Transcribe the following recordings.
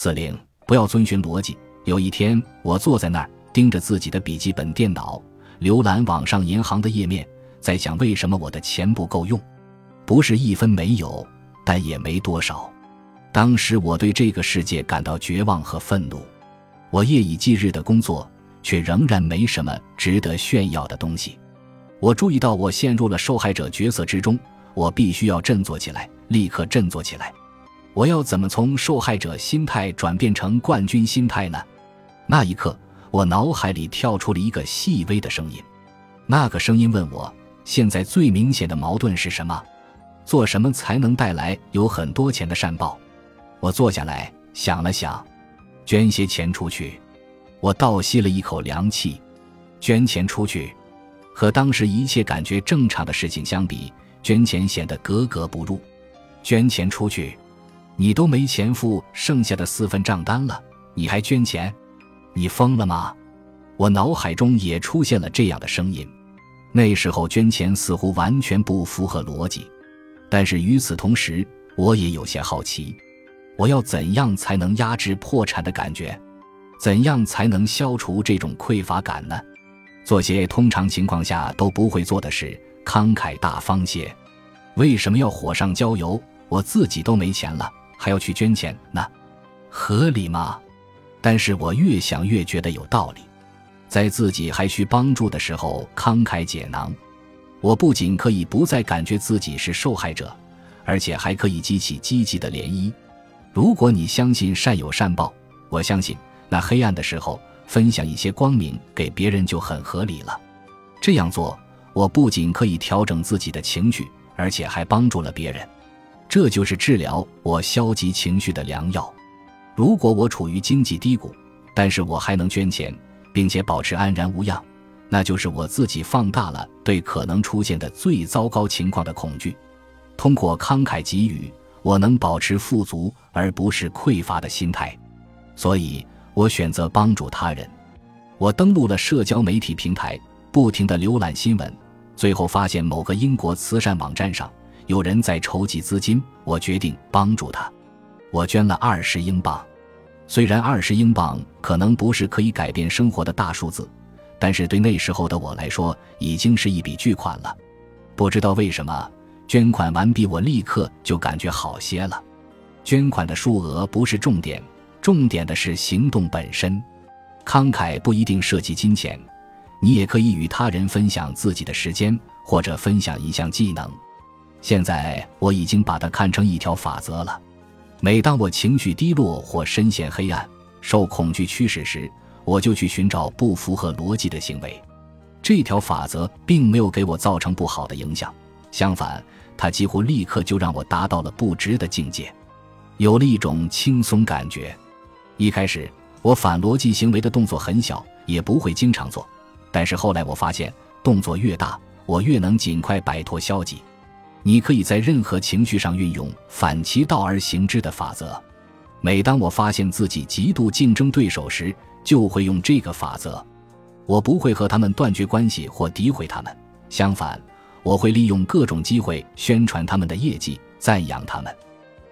司令，不要遵循逻辑。有一天，我坐在那儿，盯着自己的笔记本电脑，浏览网上银行的页面，在想为什么我的钱不够用。不是一分没有，但也没多少。当时我对这个世界感到绝望和愤怒。我夜以继日的工作，却仍然没什么值得炫耀的东西。我注意到我陷入了受害者角色之中，我必须要振作起来，立刻振作起来。我要怎么从受害者心态转变成冠军心态呢？那一刻，我脑海里跳出了一个细微的声音，那个声音问我：现在最明显的矛盾是什么？做什么才能带来有很多钱的善报？我坐下来想了想，捐些钱出去。我倒吸了一口凉气，捐钱出去，和当时一切感觉正常的事情相比，捐钱显得格格不入。捐钱出去，你都没钱付剩下的四份账单了，你还捐钱？你疯了吗？我脑海中也出现了这样的声音。那时候捐钱似乎完全不符合逻辑，但是与此同时，我也有些好奇：我要怎样才能压制破产的感觉？怎样才能消除这种匮乏感呢？做些通常情况下都不会做的事，慷慨大方些。为什么要火上浇油？我自己都没钱了，还要去捐钱呢？合理吗？但是我越想越觉得有道理，在自己还需帮助的时候慷慨解囊，我不仅可以不再感觉自己是受害者，而且还可以激起积极的涟漪。如果你相信善有善报，我相信那黑暗的时候分享一些光明给别人就很合理了。这样做，我不仅可以调整自己的情绪，而且还帮助了别人。这就是治疗我消极情绪的良药。如果我处于经济低谷，但是我还能捐钱，并且保持安然无恙，那就是我自己放大了对可能出现的最糟糕情况的恐惧。通过慷慨给予，我能保持富足而不是匮乏的心态，所以我选择帮助他人。我登录了社交媒体平台，不停地浏览新闻，最后发现某个英国慈善网站上有人在筹集资金，我决定帮助他。我捐了二十英镑，虽然二十英镑可能不是可以改变生活的大数字，但是对那时候的我来说，已经是一笔巨款了。不知道为什么，捐款完毕，我立刻就感觉好些了。捐款的数额不是重点，重点的是行动本身。慷慨不一定涉及金钱，你也可以与他人分享自己的时间，或者分享一项技能。现在我已经把它看成一条法则了。每当我情绪低落或深陷黑暗、受恐惧驱使时，我就去寻找不符合逻辑的行为。这条法则并没有给我造成不好的影响，相反，它几乎立刻就让我达到了不值的境界，有了一种轻松感觉。一开始，我反逻辑行为的动作很小，也不会经常做。但是后来我发现，动作越大，我越能尽快摆脱消极。你可以在任何情绪上运用反其道而行之的法则。每当我发现自己极度竞争对手时，就会用这个法则。我不会和他们断绝关系或诋毁他们，相反，我会利用各种机会宣传他们的业绩，赞扬他们。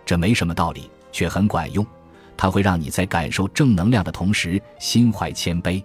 这没什么道理，却很管用。它会让你在感受正能量的同时，心怀谦卑。